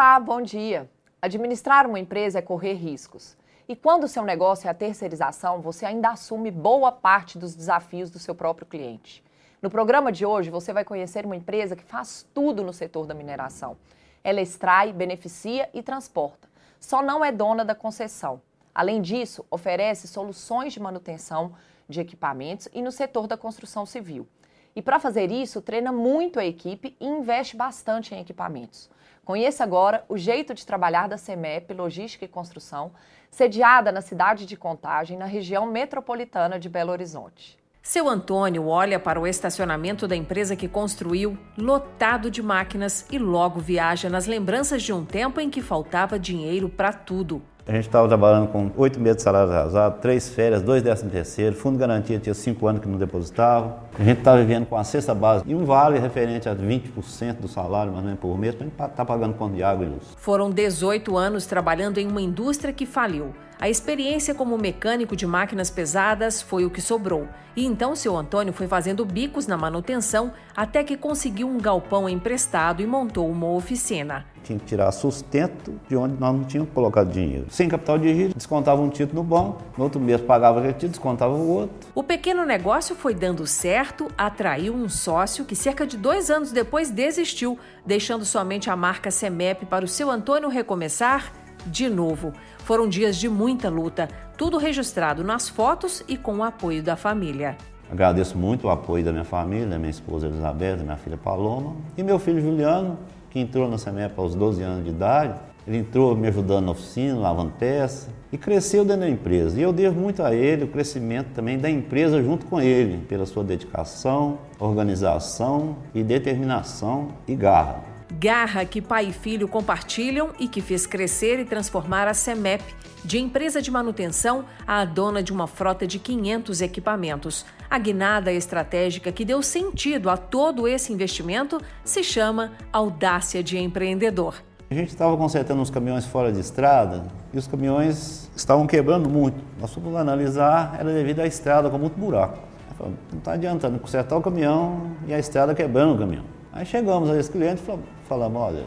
Olá, bom dia. Administrar uma empresa é correr riscos. E quando o seu negócio é a terceirização, você ainda assume boa parte dos desafios do seu próprio cliente. No programa de hoje, você vai conhecer uma empresa que faz tudo no setor da mineração. Ela extrai, beneficia e transporta. Só não é dona da concessão. Além disso, oferece soluções de manutenção de equipamentos e no setor da construção civil. E para fazer isso, treina muito a equipe e investe bastante em equipamentos. Conheça agora o jeito de trabalhar da CEMEP Logística e Construção, sediada na cidade de Contagem, na região metropolitana de Belo Horizonte. Seu Antônio olha para o estacionamento da empresa que construiu, lotado de máquinas, e logo viaja nas lembranças de um tempo em que faltava dinheiro para tudo. A gente estava trabalhando com oito meses de salário atrasado, três férias, dois décimos terceiro, fundo de garantia tinha cinco anos que não depositava. A gente estava vivendo com a cesta base e um vale referente a 20% do salário, mais ou menos por mês, para a gente estar tá pagando conta de água e luz. Foram 18 anos trabalhando em uma indústria que faliu. A experiência como mecânico de máquinas pesadas foi o que sobrou. E então seu Antônio foi fazendo bicos na manutenção até que conseguiu um galpão emprestado e montou uma oficina. Tinha que tirar sustento de onde nós não tínhamos colocado dinheiro. Sem capital de giro, descontava um título no banco, no outro mês pagava título, descontava o outro. O pequeno negócio foi dando certo, atraiu um sócio que cerca de dois anos depois desistiu, deixando somente a marca CEMEP para o seu Antônio recomeçar de novo. Foram dias de muita luta, tudo registrado nas fotos e com o apoio da família. Agradeço muito o apoio da minha família, minha esposa Elizabeth, minha filha Paloma e meu filho Juliano, que entrou na CEMEP aos 12 anos de idade. Ele entrou me ajudando na oficina, lavando peça e cresceu dentro da empresa. E eu devo muito a ele o crescimento também da empresa junto com ele, pela sua dedicação, organização e determinação e garra. Garra que pai e filho compartilham e que fez crescer e transformar a CEMEP de empresa de manutenção a dona de uma frota de 500 equipamentos. A guinada estratégica que deu sentido a todo esse investimento se chama audácia de empreendedor. A gente estava consertando uns caminhões fora de estrada e os caminhões estavam quebrando muito. Nós fomos analisar, era devido à estrada com muito buraco. Falei, não está adiantando consertar o caminhão e a estrada quebrando o caminhão. Aí chegamos a esse cliente e falamos, olha,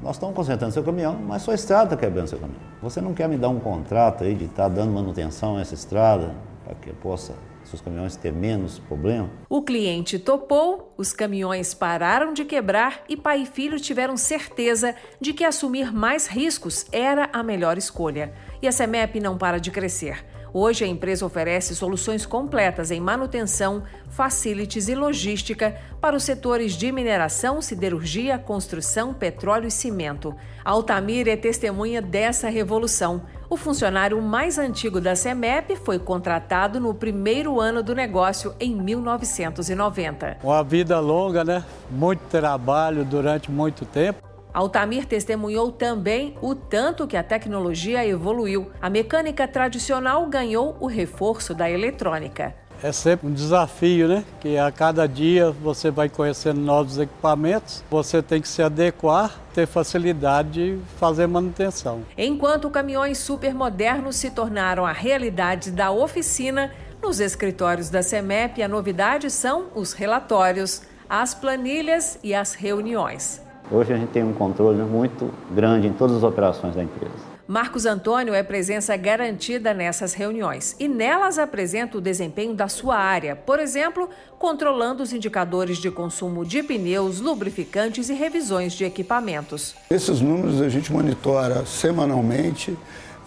nós estamos consertando seu caminhão, mas sua estrada está quebrando seu caminhão. Você não quer me dar um contrato aí de estar tá dando manutenção a essa estrada para que possa seus caminhões ter menos problema? O cliente topou, os caminhões pararam de quebrar e pai e filho tiveram certeza de que assumir mais riscos era a melhor escolha. E a CEMEP não para de crescer. Hoje a empresa oferece soluções completas em manutenção, facilities e logística para os setores de mineração, siderurgia, construção, petróleo e cimento. Altamir é testemunha dessa revolução. O funcionário mais antigo da CEMEP foi contratado no primeiro ano do negócio, em 1990. Uma vida longa, né? Muito trabalho durante muito tempo. Altamir testemunhou também o tanto que a tecnologia evoluiu. A mecânica tradicional ganhou o reforço da eletrônica. É sempre um desafio, né? Que a cada dia você vai conhecendo novos equipamentos, você tem que se adequar, ter facilidade de fazer manutenção. Enquanto caminhões supermodernos se tornaram a realidade da oficina, nos escritórios da CEMEP a novidade são os relatórios, as planilhas e as reuniões. Hoje a gente tem um controle muito grande em todas as operações da empresa. Marcos Antônio é presença garantida nessas reuniões e nelas apresenta o desempenho da sua área, por exemplo, controlando os indicadores de consumo de pneus, lubrificantes e revisões de equipamentos. Esses números a gente monitora semanalmente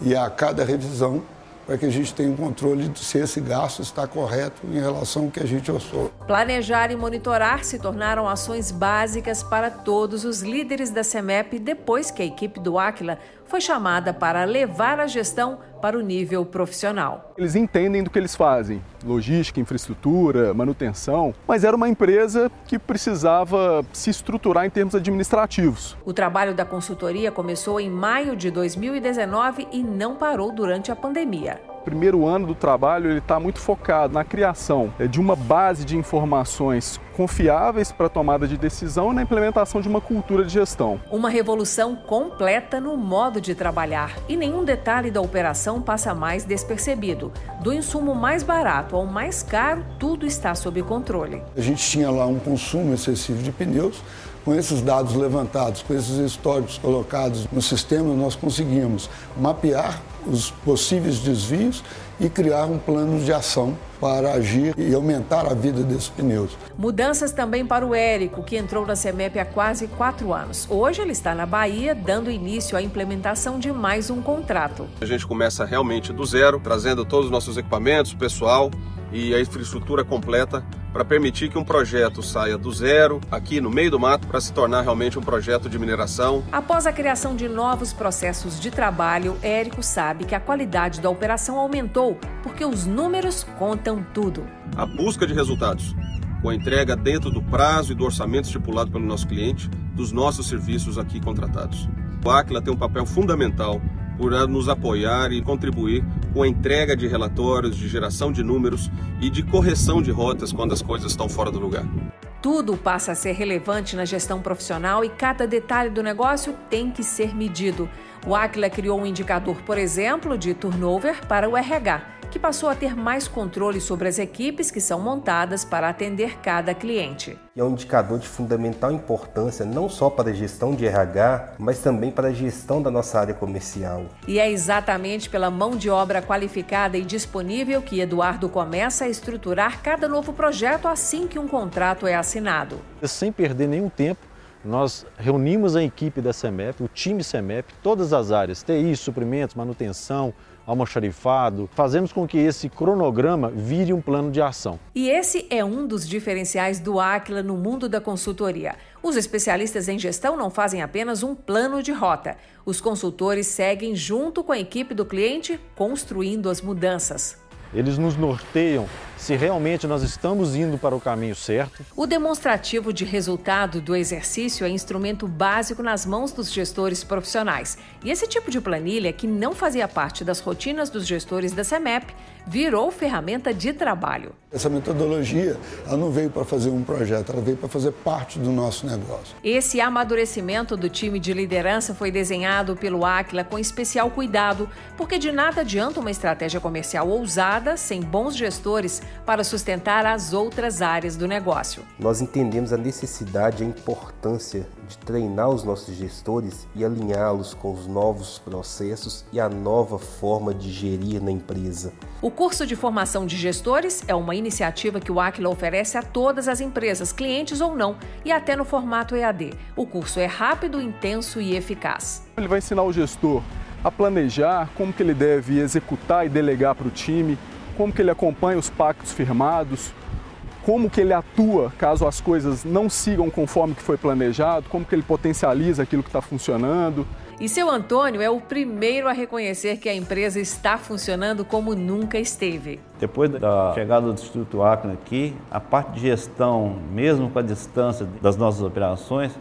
e a cada revisão para que a gente tenha um controle de se esse gasto está correto em relação ao que a gente orçou. Planejar e monitorar se tornaram ações básicas para todos os líderes da CEMEP depois que a equipe do Aquila foi chamada para levar a gestão para o nível profissional. Eles entendem do que eles fazem, logística, infraestrutura, manutenção, mas era uma empresa que precisava se estruturar em termos administrativos. O trabalho da consultoria começou em maio de 2019 e não parou durante a pandemia primeiro ano do trabalho ele está muito focado na criação é, de uma base de informações confiáveis para a tomada de decisão e na implementação de uma cultura de gestão. Uma revolução completa no modo de trabalhar e nenhum detalhe da operação passa mais despercebido. Do insumo mais barato ao mais caro, tudo está sob controle. A gente tinha lá um consumo excessivo de pneus, Com esses dados levantados, com esses históricos colocados no sistema, nós conseguimos mapear os possíveis desvios e criar um plano de ação para agir e aumentar a vida desses pneus. Mudanças também para o Érico, que entrou na CEMEP há quase quatro anos. Hoje ele está na Bahia, dando início à implementação de mais um contrato. A gente começa realmente do zero, trazendo todos os nossos equipamentos, pessoal e a infraestrutura completa para permitir que um projeto saia do zero, aqui no meio do mato, para se tornar realmente um projeto de mineração. Após a criação de novos processos de trabalho, Érico sabe que a qualidade da operação aumentou, porque os números contam tudo. A busca de resultados, com a entrega dentro do prazo e do orçamento estipulado pelo nosso cliente, dos nossos serviços aqui contratados. O Aquila tem um papel fundamental por nos apoiar e contribuir com a entrega de relatórios, de geração de números e de correção de rotas quando as coisas estão fora do lugar. Tudo passa a ser relevante na gestão profissional e cada detalhe do negócio tem que ser medido. O Aquila criou um indicador, por exemplo, de turnover para o RH que passou a ter mais controle sobre as equipes que são montadas para atender cada cliente. É um indicador de fundamental importância não só para a gestão de RH, mas também para a gestão da nossa área comercial. E é exatamente pela mão de obra qualificada e disponível que Eduardo começa a estruturar cada novo projeto assim que um contrato é assinado. Sem perder nenhum tempo, nós reunimos a equipe da CEMEP, o time CEMEP, todas as áreas, TI, suprimentos, manutenção, almoxarifado, fazemos com que esse cronograma vire um plano de ação. E esse é um dos diferenciais do Aquila no mundo da consultoria. Os especialistas em gestão não fazem apenas um plano de rota. Os consultores seguem junto com a equipe do cliente, construindo as mudanças. Eles nos norteiam se realmente nós estamos indo para o caminho certo. O demonstrativo de resultado do exercício é instrumento básico nas mãos dos gestores profissionais. E esse tipo de planilha, que não fazia parte das rotinas dos gestores da CEMEP, virou ferramenta de trabalho. Essa metodologia, ela não veio para fazer um projeto, ela veio para fazer parte do nosso negócio. Esse amadurecimento do time de liderança foi desenhado pelo Aquila com especial cuidado, porque de nada adianta uma estratégia comercial ousada sem bons gestores para sustentar as outras áreas do negócio. Nós entendemos a necessidade e a importância de treinar os nossos gestores e alinhá-los com os novos processos e a nova forma de gerir na empresa. O curso de formação de gestores é uma iniciativa que o Aquila oferece a todas as empresas, clientes ou não, e até no formato EAD. O curso é rápido, intenso e eficaz. Ele vai ensinar o gestor a planejar como que ele deve executar e delegar para o time, como que ele acompanha os pactos firmados, como que ele atua caso as coisas não sigam conforme que foi planejado, como que ele potencializa aquilo que está funcionando. E seu Antônio é o primeiro a reconhecer que a empresa está funcionando como nunca esteve. Depois da chegada do Instituto Acre aqui, a parte de gestão, mesmo com a distância das nossas operações,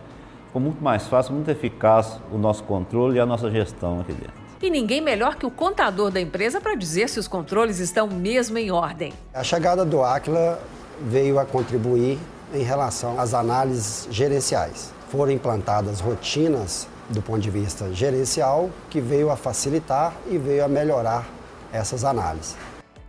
ficou muito mais fácil, muito eficaz o nosso controle e a nossa gestão aqui dentro. E ninguém melhor que o contador da empresa para dizer se os controles estão mesmo em ordem. A chegada do Aquila veio a contribuir em relação às análises gerenciais. Foram implantadas rotinas do ponto de vista gerencial que veio a facilitar e veio a melhorar essas análises.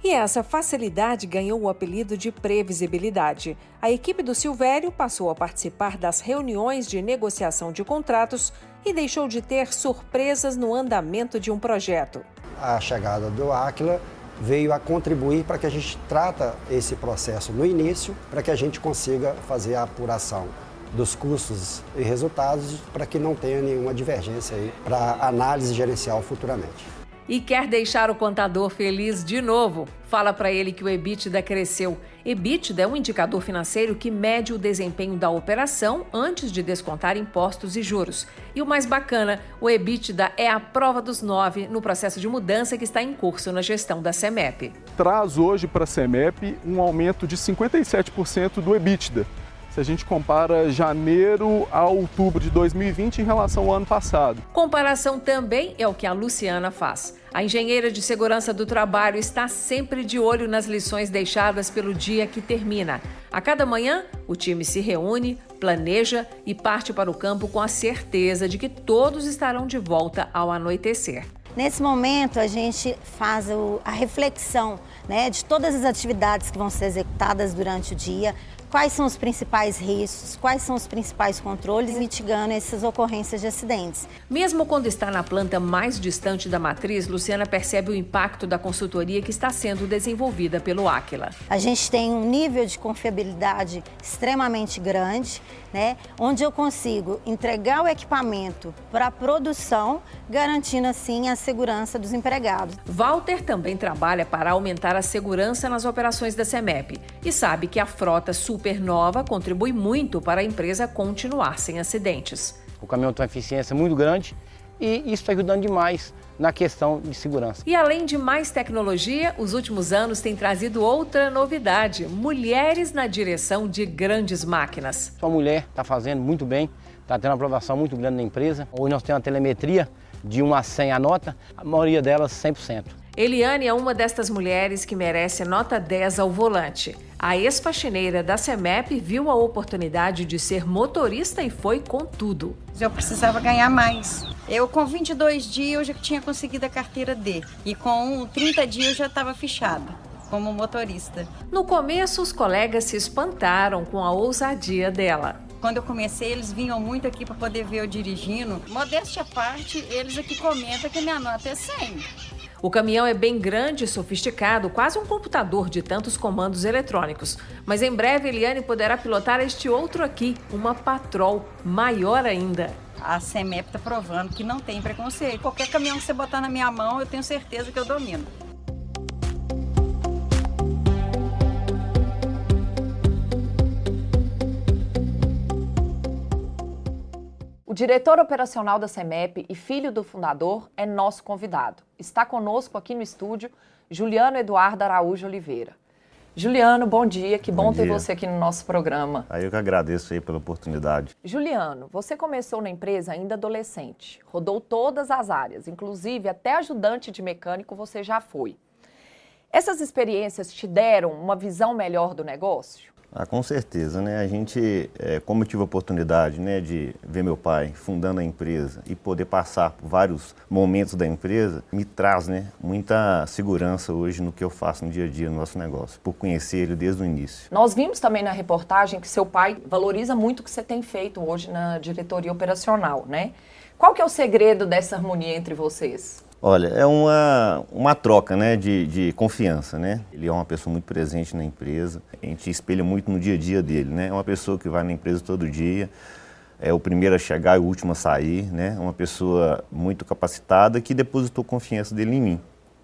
E essa facilidade ganhou o apelido de previsibilidade. A equipe do Silvério passou a participar das reuniões de negociação de contratos e deixou de ter surpresas no andamento de um projeto. A chegada do Aquila veio a contribuir para que a gente trata esse processo no início, para que a gente consiga fazer a apuração dos custos e resultados, para que não tenha nenhuma divergência aí para análise gerencial futuramente e quer deixar o contador feliz de novo. Fala para ele que o EBITDA cresceu. EBITDA é um indicador financeiro que mede o desempenho da operação antes de descontar impostos e juros. E o mais bacana, o EBITDA é a prova dos nove no processo de mudança que está em curso na gestão da CEMEP. Traz hoje para a CEMEP um aumento de 57% do EBITDA se a gente compara janeiro a outubro de 2020 em relação ao ano passado. Comparação também é o que a Luciana faz. A engenheira de segurança do trabalho está sempre de olho nas lições deixadas pelo dia que termina. A cada manhã, o time se reúne, planeja e parte para o campo com a certeza de que todos estarão de volta ao anoitecer. Nesse momento, a gente faz a reflexão né, de todas as atividades que vão ser executadas durante o dia, quais são os principais riscos, quais são os principais controles, mitigando essas ocorrências de acidentes. Mesmo quando está na planta mais distante da matriz, Luciana percebe o impacto da consultoria que está sendo desenvolvida pelo Aquila. A gente tem um nível de confiabilidade extremamente grande, né, onde eu consigo entregar o equipamento para a produção, garantindo assim a segurança dos empregados. Walter também trabalha para aumentar a segurança nas operações da CEMEP e sabe que a frota supernova contribui muito para a empresa continuar sem acidentes. O caminhão tem uma eficiência muito grande e isso está ajudando demais na questão de segurança. E além de mais tecnologia, os últimos anos têm trazido outra novidade: mulheres na direção de grandes máquinas. Sua mulher está fazendo muito bem, está tendo uma aprovação muito grande na empresa. Hoje nós temos uma telemetria de 1 a 100 a nota, a maioria delas 100%. Eliane é uma destas mulheres que merece nota 10 ao volante. A ex-faxineira da CEMEP viu a oportunidade de ser motorista e foi com tudo. Eu precisava ganhar mais. Eu, com 22 dias, eu já tinha conseguido a carteira D. E com 30 dias, eu já estava fichada como motorista. No começo, os colegas se espantaram com a ousadia dela. Quando eu comecei, eles vinham muito aqui para poder ver eu dirigindo. Modéstia à parte, eles aqui comentam que minha nota é 100. O caminhão é bem grande e sofisticado, quase um computador de tantos comandos eletrônicos. Mas em breve Eliane poderá pilotar este outro aqui, uma Patrol, maior ainda. A CEMEP está provando que não tem preconceito. Qualquer caminhão que você botar na minha mão, eu tenho certeza que eu domino. Diretor operacional da CEMEP e filho do fundador é nosso convidado. Está conosco aqui no estúdio Juliano Eduardo Araújo Oliveira. Juliano, bom dia, que bom, bom ter você aqui no nosso programa. Aí eu que agradeço aí pela oportunidade. Juliano, você começou na empresa ainda adolescente, rodou todas as áreas, inclusive até ajudante de mecânico você já foi. Essas experiências te deram uma visão melhor do negócio? Ah, com certeza, né? A gente, é, como eu tive a oportunidade, né, de ver meu pai fundando a empresa e poder passar por vários momentos da empresa, me traz, né, muita segurança hoje no que eu faço no dia a dia no nosso negócio, por conhecer ele desde o início. Nós vimos também na reportagem que seu pai valoriza muito o que você tem feito hoje na diretoria operacional, né? Qual que é o segredo dessa harmonia entre vocês? Olha, é uma, uma troca né, de, de confiança. Né? Ele é uma pessoa muito presente na empresa, a gente espelha muito no dia a dia dele. Né? É uma pessoa que vai na empresa todo dia, é o primeiro a chegar e o último a sair. Né? É uma pessoa muito capacitada que depositou confiança dele em mim.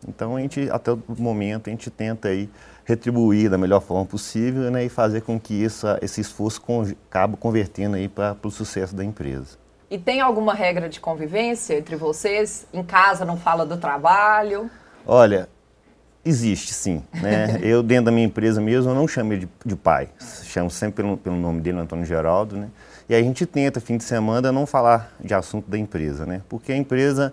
Então, a gente, até o momento, a gente tenta aí retribuir da melhor forma possível né, e fazer com que esse esforço acabe convertendo para o sucesso da empresa. E tem alguma regra de convivência entre vocês? Em casa não fala do trabalho? Olha, existe sim. Né? eu, dentro da minha empresa mesmo, eu não chamo de, de pai. Chamo sempre pelo, pelo nome dele, Antônio Geraldo. Né? E a gente tenta, fim de semana, não falar de assunto da empresa. Né? Porque a empresa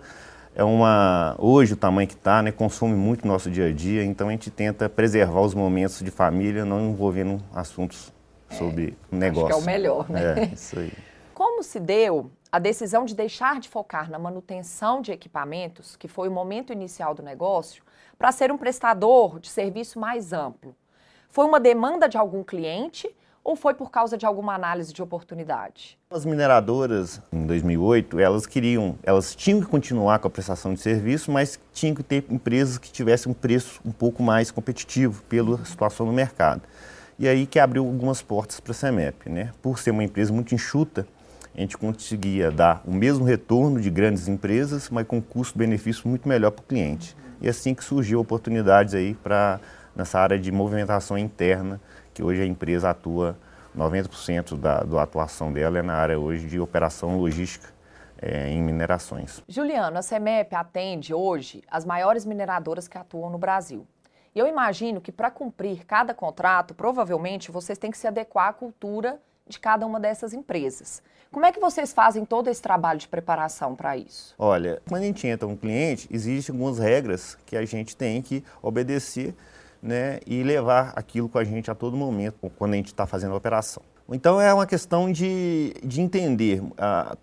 é uma. Hoje, o tamanho que está, né, consome muito nosso dia a dia. Então, a gente tenta preservar os momentos de família, não envolvendo assuntos sobre é, negócio. Acho que é o melhor, né? É, isso aí. Como se deu a decisão de deixar de focar na manutenção de equipamentos, que foi o momento inicial do negócio, para ser um prestador de serviço mais amplo? Foi uma demanda de algum cliente ou foi por causa de alguma análise de oportunidade? As mineradoras, em 2008, elas queriam, elas tinham que continuar com a prestação de serviço, mas tinham que ter empresas que tivessem um preço um pouco mais competitivo pela situação no mercado. E aí que abriu algumas portas para a CEMEP, né? Por ser uma empresa muito enxuta, a gente conseguia dar o mesmo retorno de grandes empresas, mas com custo-benefício muito melhor para o cliente. E assim que surgiu oportunidades aí para nessa área de movimentação interna, que hoje a empresa atua 90% da, da atuação dela é na área hoje de operação logística é, em minerações. Juliano, a CEMEP atende hoje as maiores mineradoras que atuam no Brasil. E eu imagino que para cumprir cada contrato, provavelmente vocês têm que se adequar à cultura de cada uma dessas empresas. Como é que vocês fazem todo esse trabalho de preparação para isso? Olha, quando a gente entra um cliente, existem algumas regras que a gente tem que obedecer né, e levar aquilo com a gente a todo momento, quando a gente está fazendo a operação. Então é uma questão de, de entender.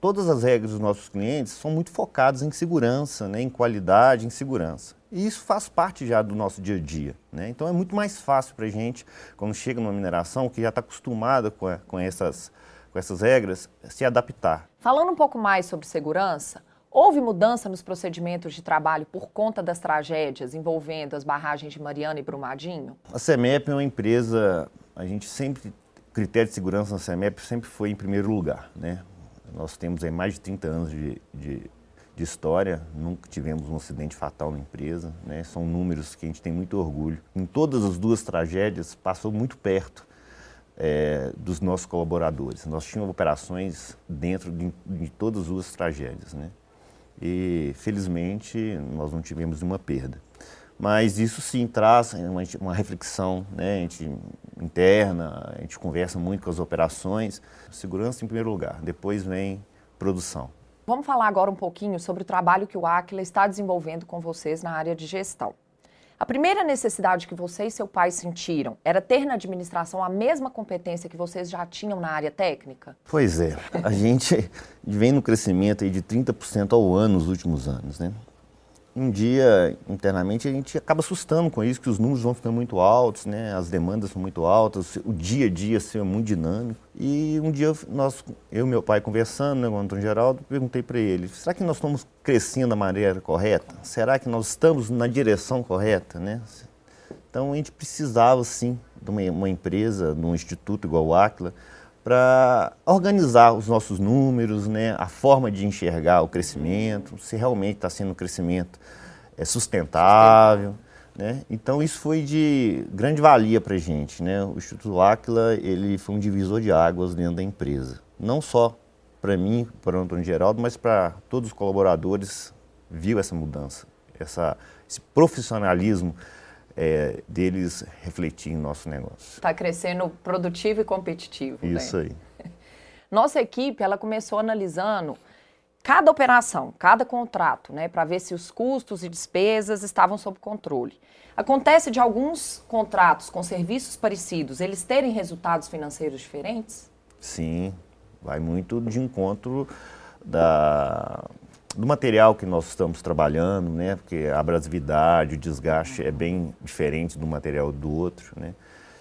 todas as regras dos nossos clientes são muito focadas em segurança, né, em qualidade, em segurança. E isso faz parte já do nosso dia a dia. Né? Então é muito mais fácil para a gente, quando chega numa mineração, que já está acostumada com, com, essas, com essas regras, se adaptar. Falando um pouco mais sobre segurança, houve mudança nos procedimentos de trabalho por conta das tragédias envolvendo as barragens de Mariana e Brumadinho? A CEMEP é uma empresa, a gente sempre, critério de segurança na CEMEP sempre foi em primeiro lugar. Né? Nós temos aí mais de 30 anos de, de de história, nunca tivemos um acidente fatal na empresa, né? são números que a gente tem muito orgulho. Em todas as duas tragédias, passou muito perto é, dos nossos colaboradores. Nós tínhamos operações dentro de, de todas as tragédias. Né? E, felizmente, nós não tivemos nenhuma perda. Mas isso sim traz uma, uma reflexão né? gente, interna, a gente conversa muito com as operações. Segurança em primeiro lugar, depois vem produção. Vamos falar agora um pouquinho sobre o trabalho que o Aquila está desenvolvendo com vocês na área de gestão. A primeira necessidade que você e seu pai sentiram era ter na administração a mesma competência que vocês já tinham na área técnica? Pois é, a gente vem no crescimento aí de 30% ao ano nos últimos anos, né? Um dia, internamente, a gente acaba assustando com isso, que os números vão ficando muito altos, né? as demandas são muito altas, o dia a dia assim, é muito dinâmico. E um dia, nós, eu e meu pai conversando né, com o Antônio Geraldo, perguntei para ele, será que nós estamos crescendo da maneira correta? Será que nós estamos na direção correta? Né? Então, a gente precisava, sim, de uma, uma empresa, de um instituto igual o Aquila, para organizar os nossos números, né, a forma de enxergar o crescimento, se realmente está sendo um crescimento é, sustentável. Né? Então isso foi de grande valia para a gente. Né? O Instituto Aquila ele foi um divisor de águas dentro da empresa. Não só para mim, para o Antônio Geraldo, mas para todos os colaboradores viu essa mudança, essa, esse profissionalismo é, deles refletir em nosso negócio. Está crescendo produtivo e competitivo. Né? Isso né? aí. Nossa equipe ela começou analisando cada operação, cada contrato, né, para ver se os custos e despesas estavam sob controle. Acontece de alguns contratos com serviços parecidos, eles terem resultados financeiros diferentes? Sim, vai muito de encontro da do material que nós estamos trabalhando, né? Porque a abrasividade, o desgaste é bem diferente do material do outro, né?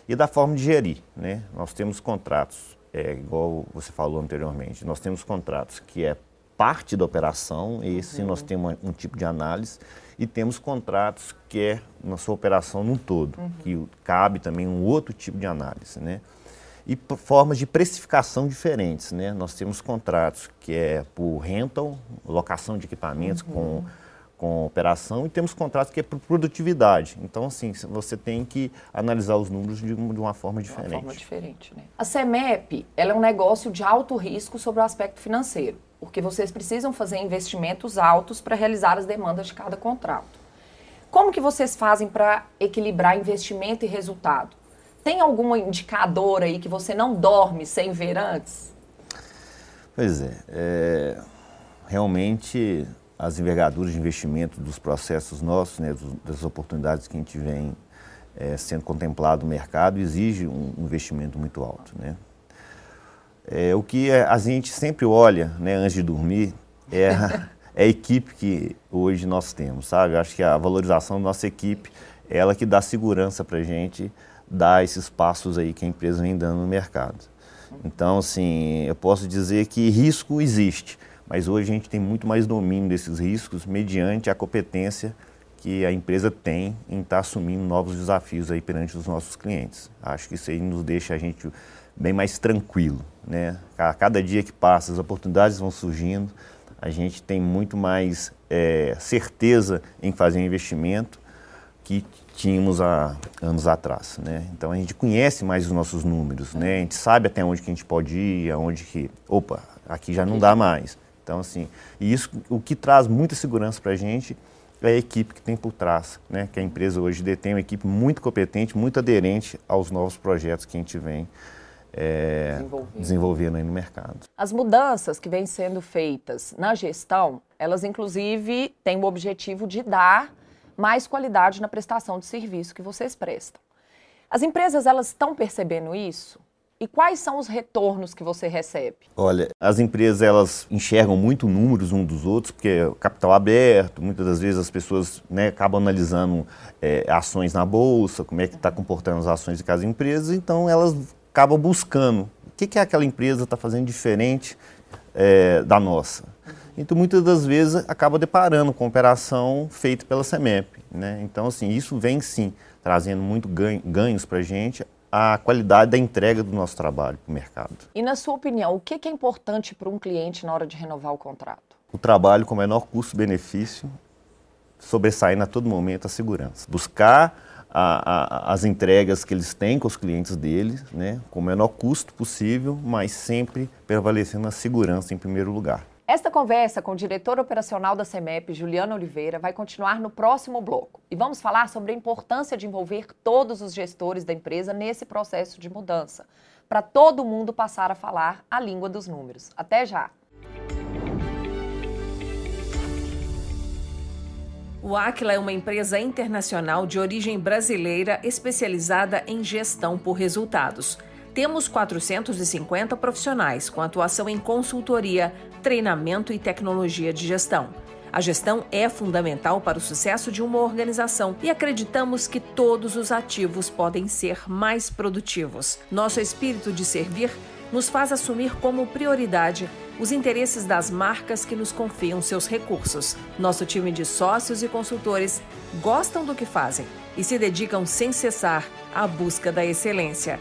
E da forma de gerir, né? Nós temos contratos, é, igual você falou anteriormente, nós temos contratos que é parte da operação, esse uhum. nós temos um tipo de análise, e temos contratos que é na sua operação num todo, uhum. que cabe também um outro tipo de análise, né? E formas de precificação diferentes. Né? Nós temos contratos que é por rental, locação de equipamentos uhum. com, com operação, e temos contratos que é por produtividade. Então, assim, você tem que analisar os números de, uma, de uma forma diferente. De uma forma diferente, né? A CEMEP ela é um negócio de alto risco sobre o aspecto financeiro, porque vocês precisam fazer investimentos altos para realizar as demandas de cada contrato. Como que vocês fazem para equilibrar investimento e resultado? Tem algum indicador aí que você não dorme sem ver antes? Pois é, é realmente as envergaduras de investimento dos processos nossos, né, das oportunidades que a gente vem é, sendo contemplado no mercado, exige um investimento muito alto. Né? É, o que a gente sempre olha né, antes de dormir é a, é a equipe que hoje nós temos, sabe? Acho que a valorização da nossa equipe é ela que dá segurança para a gente dar esses passos aí que a empresa vem dando no mercado. Então, assim, eu posso dizer que risco existe, mas hoje a gente tem muito mais domínio desses riscos mediante a competência que a empresa tem em estar tá assumindo novos desafios aí perante os nossos clientes. Acho que isso aí nos deixa a gente bem mais tranquilo, né? A cada dia que passa, as oportunidades vão surgindo, a gente tem muito mais é, certeza em fazer um investimento que tínhamos há anos atrás, né? Então a gente conhece mais os nossos números, né? A gente sabe até onde que a gente pode ir, aonde que, opa, aqui já não dá mais. Então assim, e isso o que traz muita segurança para a gente é a equipe que tem por trás, né? Que a empresa hoje detém uma equipe muito competente, muito aderente aos novos projetos que a gente vem é, desenvolvendo. desenvolvendo aí no mercado. As mudanças que vêm sendo feitas na gestão, elas inclusive têm o objetivo de dar mais qualidade na prestação de serviço que vocês prestam. As empresas elas estão percebendo isso? E quais são os retornos que você recebe? Olha, as empresas elas enxergam muito números um dos outros, porque é capital aberto, muitas das vezes as pessoas né, acabam analisando é, ações na bolsa, como é que está comportando as ações de cada empresa, então elas acabam buscando o que, que aquela empresa está fazendo diferente é, da nossa. Então, muitas das vezes, acaba deparando com operação feita pela CEMEP. Né? Então, assim, isso vem sim trazendo muito ganho, ganhos para a gente, a qualidade da entrega do nosso trabalho para o mercado. E na sua opinião, o que é importante para um cliente na hora de renovar o contrato? O trabalho com menor custo-benefício, sobressaindo a todo momento a segurança. Buscar a, a, as entregas que eles têm com os clientes deles, né, com o menor custo possível, mas sempre prevalecendo a segurança em primeiro lugar. Esta conversa com o diretor operacional da CEMEP, Juliana Oliveira, vai continuar no próximo bloco. E vamos falar sobre a importância de envolver todos os gestores da empresa nesse processo de mudança, para todo mundo passar a falar a língua dos números. Até já! O Aquila é uma empresa internacional de origem brasileira especializada em gestão por resultados. Temos 450 profissionais com atuação em consultoria, treinamento e tecnologia de gestão. A gestão é fundamental para o sucesso de uma organização e acreditamos que todos os ativos podem ser mais produtivos. Nosso espírito de servir nos faz assumir como prioridade os interesses das marcas que nos confiam seus recursos. Nosso time de sócios e consultores gostam do que fazem e se dedicam sem cessar à busca da excelência.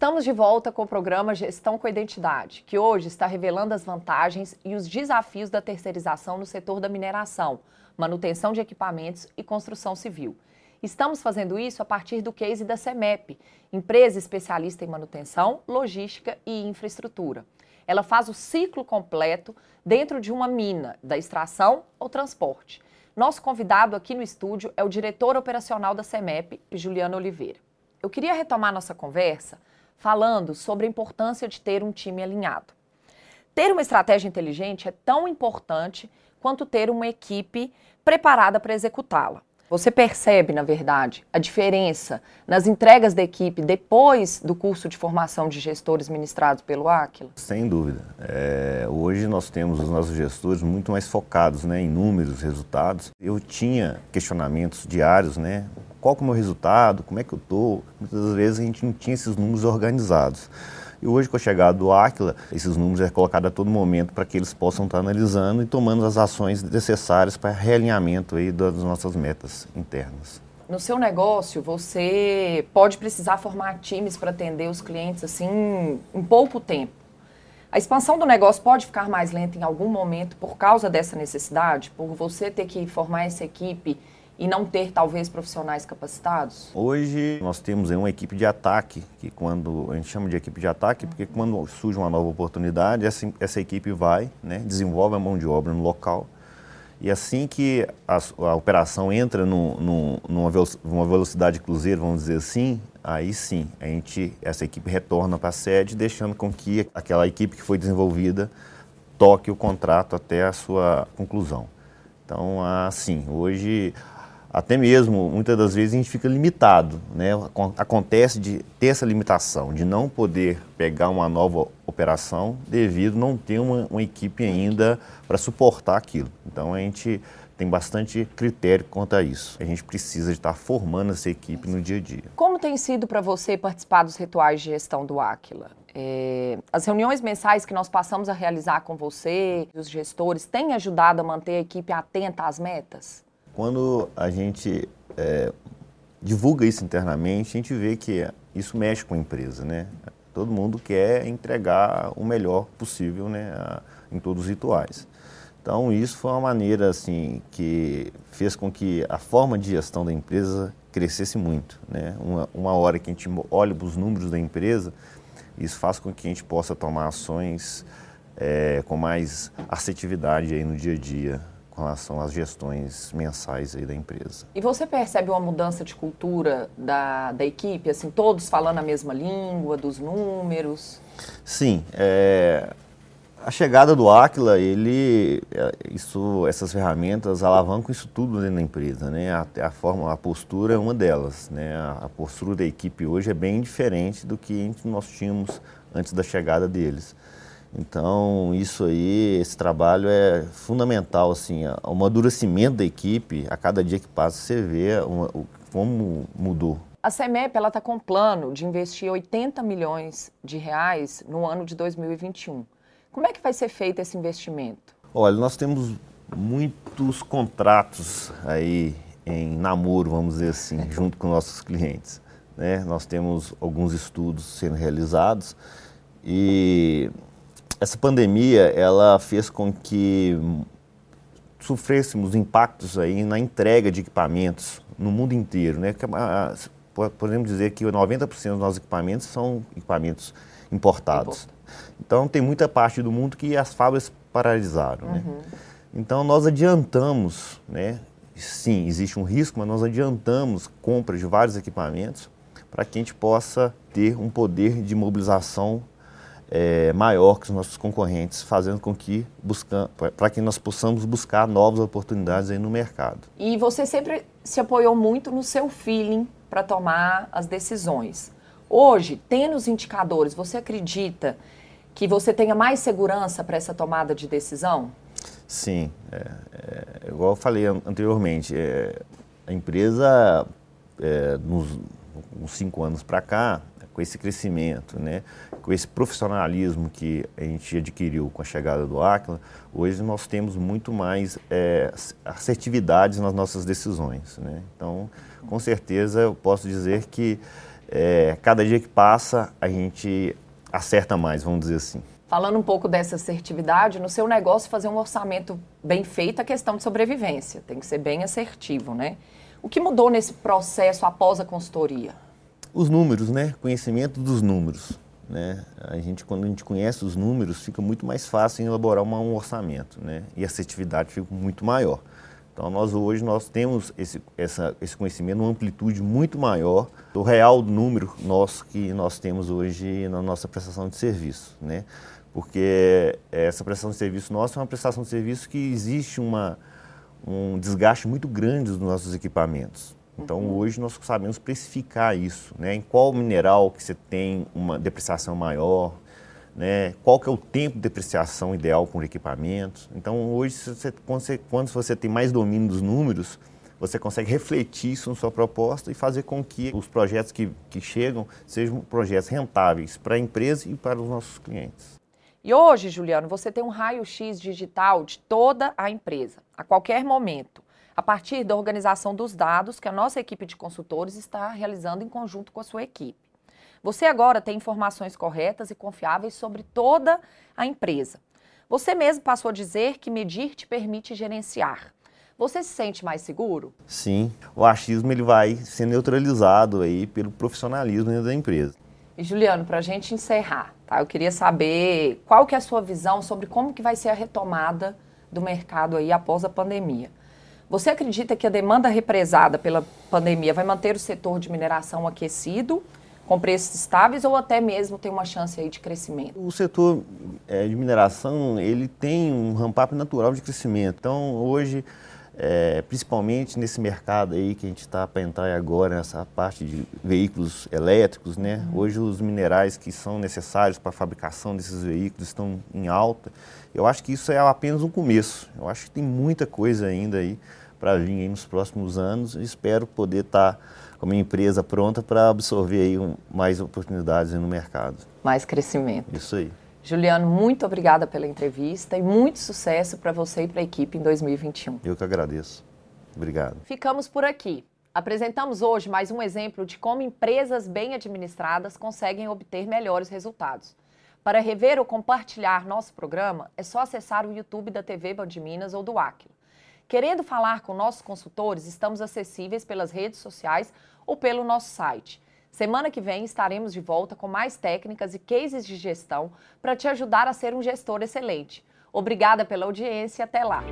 Estamos de volta com o programa Gestão com Identidade, que hoje está revelando as vantagens e os desafios da terceirização no setor da mineração, manutenção de equipamentos e construção civil. Estamos fazendo isso a partir do case da CEMEP, empresa especialista em manutenção, logística e infraestrutura. Ela faz o ciclo completo dentro de uma mina, da extração ao transporte. Nosso convidado aqui no estúdio é o diretor operacional da CEMEP, Juliano Oliveira. Eu queria retomar nossa conversa falando sobre a importância de ter um time alinhado. Ter uma estratégia inteligente é tão importante quanto ter uma equipe preparada para executá-la. Você percebe, na verdade, a diferença nas entregas da equipe depois do curso de formação de gestores ministrados pelo Aquila? Sem dúvida. É, hoje nós temos os nossos gestores muito mais focados né, em números, resultados. Eu tinha questionamentos diários, né? Qual é o meu resultado? Como é que eu estou? Muitas vezes a gente não tinha esses números organizados. E hoje, com a chegada do Aquila, esses números é colocado a todo momento para que eles possam estar analisando e tomando as ações necessárias para realinhamento aí das nossas metas internas. No seu negócio, você pode precisar formar times para atender os clientes assim em pouco tempo. A expansão do negócio pode ficar mais lenta em algum momento por causa dessa necessidade, por você ter que formar essa equipe e não ter talvez profissionais capacitados? Hoje nós temos uma equipe de ataque, que quando a gente chama de equipe de ataque, porque quando surge uma nova oportunidade, essa, essa equipe vai, né, desenvolve a mão de obra no local. E assim que a, a operação entra no, no, numa velocidade cruzeiro, vamos dizer assim, aí sim, a gente, essa equipe retorna para a sede, deixando com que aquela equipe que foi desenvolvida toque o contrato até a sua conclusão. Então, assim, hoje até mesmo, muitas das vezes, a gente fica limitado. Né? Acontece de ter essa limitação, de não poder pegar uma nova operação devido não ter uma, uma equipe ainda para suportar aquilo. Então, a gente tem bastante critério quanto a isso. A gente precisa de estar formando essa equipe no dia a dia. Como tem sido para você participar dos rituais de gestão do Aquila? É, as reuniões mensais que nós passamos a realizar com você, os gestores, têm ajudado a manter a equipe atenta às metas? Quando a gente é, divulga isso internamente, a gente vê que isso mexe com a empresa, né? Todo mundo quer entregar o melhor possível né, a, em todos os rituais. Então, isso foi uma maneira assim que fez com que a forma de gestão da empresa crescesse muito. Né? Uma, uma hora que a gente olha para os números da empresa, Isso faz com que a gente possa tomar ações é, com mais assertividade aí no dia a dia com relação às gestões mensais aí da empresa. E você percebe uma mudança de cultura da, da equipe, assim, todos falando a mesma língua, dos números? Sim, é, a chegada do Aquila, ele, é, isso, essas ferramentas alavancam isso tudo dentro da empresa, né? A, a forma, a postura é uma delas, né? A, a, postura da equipe hoje é bem diferente do que nós tínhamos antes da chegada deles. Então, isso aí, esse trabalho é fundamental, assim, o amadurecimento da equipe, a cada dia que passa, você vê uma, como mudou. A CEMEP está com um plano de investir 80 milhões de reais no ano de 2021. Como é que vai ser feito esse investimento? Olha, nós temos muitos contratos aí em namoro, vamos dizer assim, junto com nossos clientes. Né? Nós temos alguns estudos sendo realizados e essa pandemia ela fez com que sofrêssemos impactos aí na entrega de equipamentos no mundo inteiro, né? Podemos dizer que 90% dos nossos equipamentos são equipamentos importados. Então tem muita parte do mundo que as fábricas paralisaram, né? uhum. né? Então nós adiantamos, né? Sim, existe um risco, mas nós adiantamos compra de vários equipamentos para que a gente possa ter um poder de mobilização é, maior que os nossos concorrentes, fazendo com que para que nós possamos buscar novas oportunidades aí no mercado. E você sempre se apoiou muito no seu feeling para tomar as decisões. Hoje, tendo os indicadores, você acredita que você tenha mais segurança para essa tomada de decisão? Sim, é, é, igual eu falei anteriormente, é, a empresa é, nos, nos cinco anos para cá, com esse crescimento, né, com esse profissionalismo que a gente adquiriu com a chegada do Aquila, hoje nós temos muito mais é, assertividades nas nossas decisões. Né? Então, com certeza, eu posso dizer que é, cada dia que passa a gente acerta mais, vamos dizer assim. Falando um pouco dessa assertividade, no seu negócio fazer um orçamento bem feito é questão de sobrevivência, tem que ser bem assertivo, né? O que mudou nesse processo após a consultoria? Os números, né? Conhecimento dos números. Né? A gente, quando a gente conhece os números, fica muito mais fácil em elaborar uma, um orçamento, né? E a assertividade fica muito maior. Então, nós hoje nós temos esse, essa, esse conhecimento, uma amplitude muito maior do real número nosso que nós temos hoje na nossa prestação de serviço, né? Porque essa prestação de serviço nossa é uma prestação de serviço que existe uma, um desgaste muito grande dos nossos equipamentos. Então uhum. hoje nós sabemos precificar isso, né? Em qual mineral que você tem uma depreciação maior, né? Qual que é o tempo de depreciação ideal com equipamentos. Então hoje você, quando, você, quando você tem mais domínio dos números, você consegue refletir isso na sua proposta e fazer com que os projetos que, que chegam sejam projetos rentáveis para a empresa e para os nossos clientes. E hoje, Juliano, você tem um raio-x digital de toda a empresa, a qualquer momento a partir da organização dos dados que a nossa equipe de consultores está realizando em conjunto com a sua equipe. Você agora tem informações corretas e confiáveis sobre toda a empresa. Você mesmo passou a dizer que medir te permite gerenciar. Você se sente mais seguro? Sim, o achismo ele vai ser neutralizado aí pelo profissionalismo da empresa. E Juliano, para a gente encerrar, tá? Eu queria saber qual que é a sua visão sobre como que vai ser a retomada do mercado aí após a pandemia. Você acredita que a demanda represada pela pandemia vai manter o setor de mineração aquecido, com preços estáveis, ou até mesmo tem uma chance aí de crescimento? O setor é, de mineração ele tem um ramp-up natural de crescimento. Então, hoje, é, principalmente nesse mercado aí que a gente está para entrar agora, nessa parte de veículos elétricos, né? Uhum. Hoje os minerais que são necessários para a fabricação desses veículos estão em alta. Eu acho que isso é apenas um começo. Eu acho que tem muita coisa ainda aí para vir nos próximos anos. Espero poder estar tá com a minha empresa pronta para absorver aí um, mais oportunidades no mercado. Mais crescimento. Isso aí. Juliano, muito obrigada pela entrevista e muito sucesso para você e para a equipe em 2021. Eu que agradeço. Obrigado. Ficamos por aqui. Apresentamos hoje mais um exemplo de como empresas bem administradas conseguem obter melhores resultados. Para rever ou compartilhar nosso programa, é só acessar o YouTube da TV Band Minas ou do Aquila. Querendo falar com nossos consultores, estamos acessíveis pelas redes sociais ou pelo nosso site Semana que vem estaremos de volta com mais técnicas e cases de gestão para te ajudar a ser um gestor excelente. Obrigada pela audiência e até lá!